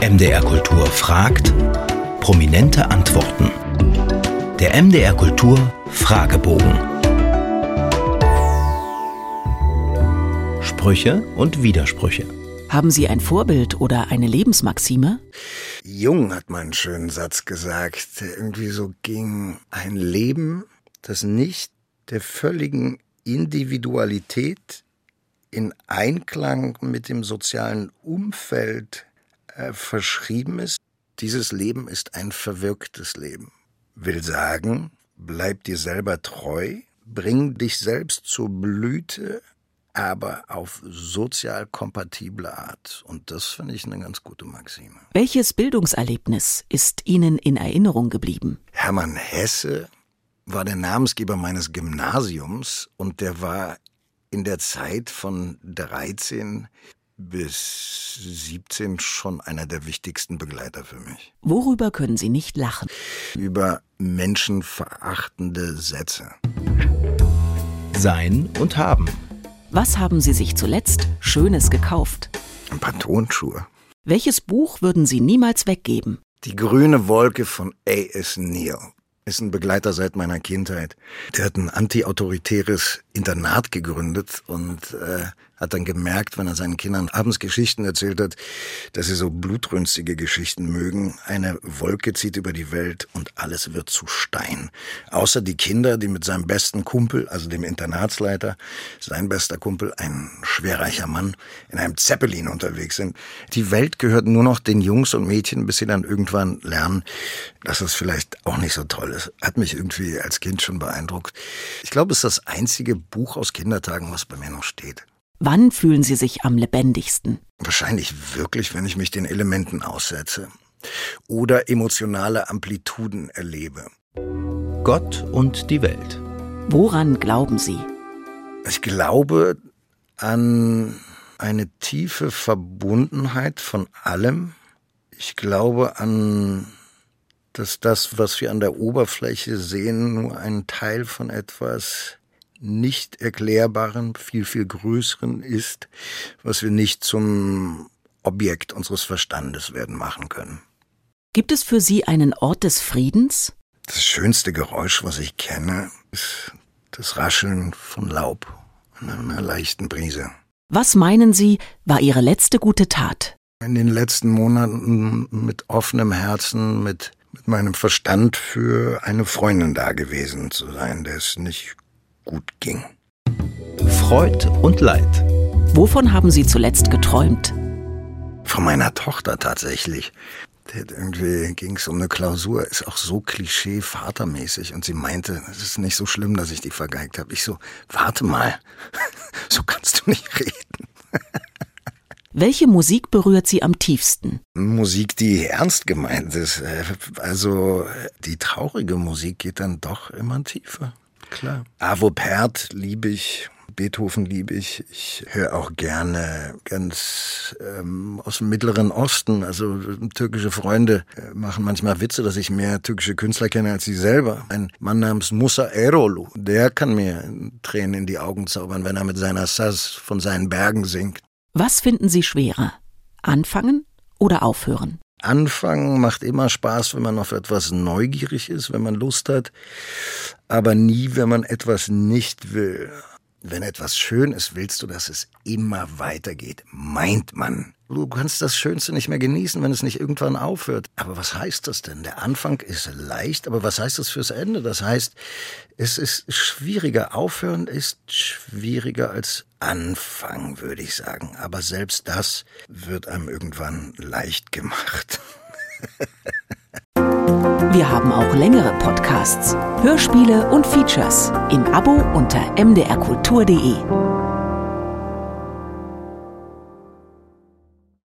MDR Kultur fragt, prominente Antworten. Der MDR Kultur Fragebogen. Sprüche und Widersprüche. Haben Sie ein Vorbild oder eine Lebensmaxime? Jung hat mal einen schönen Satz gesagt, der irgendwie so ging, ein Leben, das nicht der völligen Individualität in Einklang mit dem sozialen Umfeld äh, verschrieben ist. Dieses Leben ist ein verwirktes Leben. Will sagen, bleib dir selber treu, bring dich selbst zur Blüte, aber auf sozial kompatible Art. Und das finde ich eine ganz gute Maxime. Welches Bildungserlebnis ist Ihnen in Erinnerung geblieben? Hermann Hesse war der Namensgeber meines Gymnasiums und der war in der Zeit von 13 bis 17 schon einer der wichtigsten Begleiter für mich. Worüber können Sie nicht lachen? Über menschenverachtende Sätze. Sein und haben. Was haben Sie sich zuletzt Schönes gekauft? Ein paar Tonschuhe. Welches Buch würden Sie niemals weggeben? Die grüne Wolke von A.S. Neal ist ein Begleiter seit meiner Kindheit. Der hat ein antiautoritäres Internat gegründet und äh, hat dann gemerkt, wenn er seinen Kindern abends Geschichten erzählt hat, dass sie so blutrünstige Geschichten mögen. Eine Wolke zieht über die Welt und alles wird zu Stein. Außer die Kinder, die mit seinem besten Kumpel, also dem Internatsleiter, sein bester Kumpel, ein schwerreicher Mann, in einem Zeppelin unterwegs sind. Die Welt gehört nur noch den Jungs und Mädchen, bis sie dann irgendwann lernen, dass es vielleicht auch nicht so toll ist. Hat mich irgendwie als Kind schon beeindruckt. Ich glaube, es ist das einzige Buch aus Kindertagen, was bei mir noch steht. Wann fühlen Sie sich am lebendigsten? Wahrscheinlich wirklich, wenn ich mich den Elementen aussetze oder emotionale Amplituden erlebe. Gott und die Welt. Woran glauben Sie? Ich glaube an eine tiefe Verbundenheit von allem. Ich glaube an, dass das, was wir an der Oberfläche sehen, nur ein Teil von etwas nicht erklärbaren, viel, viel größeren ist, was wir nicht zum Objekt unseres Verstandes werden machen können. Gibt es für Sie einen Ort des Friedens? Das schönste Geräusch, was ich kenne, ist das Rascheln von Laub in einer leichten Brise. Was meinen Sie, war Ihre letzte gute Tat? In den letzten Monaten mit offenem Herzen, mit, mit meinem Verstand für eine Freundin da gewesen zu sein, der es nicht gut ging. Freud und Leid. Wovon haben Sie zuletzt geträumt? Von meiner Tochter tatsächlich. Irgendwie ging es um eine Klausur, ist auch so klischee vatermäßig. Und sie meinte, es ist nicht so schlimm, dass ich die vergeigt habe. Ich so, warte mal, so kannst du nicht reden. Welche Musik berührt Sie am tiefsten? Musik, die ernst gemeint ist. Also die traurige Musik geht dann doch immer tiefer. Klar. Avo Pärt liebe ich. Beethoven liebe ich. Ich höre auch gerne ganz ähm, aus dem Mittleren Osten. Also türkische Freunde äh, machen manchmal Witze, dass ich mehr türkische Künstler kenne als sie selber. Ein Mann namens Musa Erolu, der kann mir Tränen in die Augen zaubern, wenn er mit seiner Saz von seinen Bergen singt. Was finden Sie schwerer? Anfangen oder aufhören? Anfangen macht immer Spaß, wenn man auf etwas neugierig ist, wenn man Lust hat, aber nie, wenn man etwas nicht will. Wenn etwas schön ist, willst du, dass es immer weitergeht, meint man. Du kannst das Schönste nicht mehr genießen, wenn es nicht irgendwann aufhört. Aber was heißt das denn? Der Anfang ist leicht, aber was heißt das fürs Ende? Das heißt, es ist schwieriger. Aufhören ist schwieriger als Anfang, würde ich sagen. Aber selbst das wird einem irgendwann leicht gemacht. Wir haben auch längere Podcasts, Hörspiele und Features im Abo unter mdrkultur.de.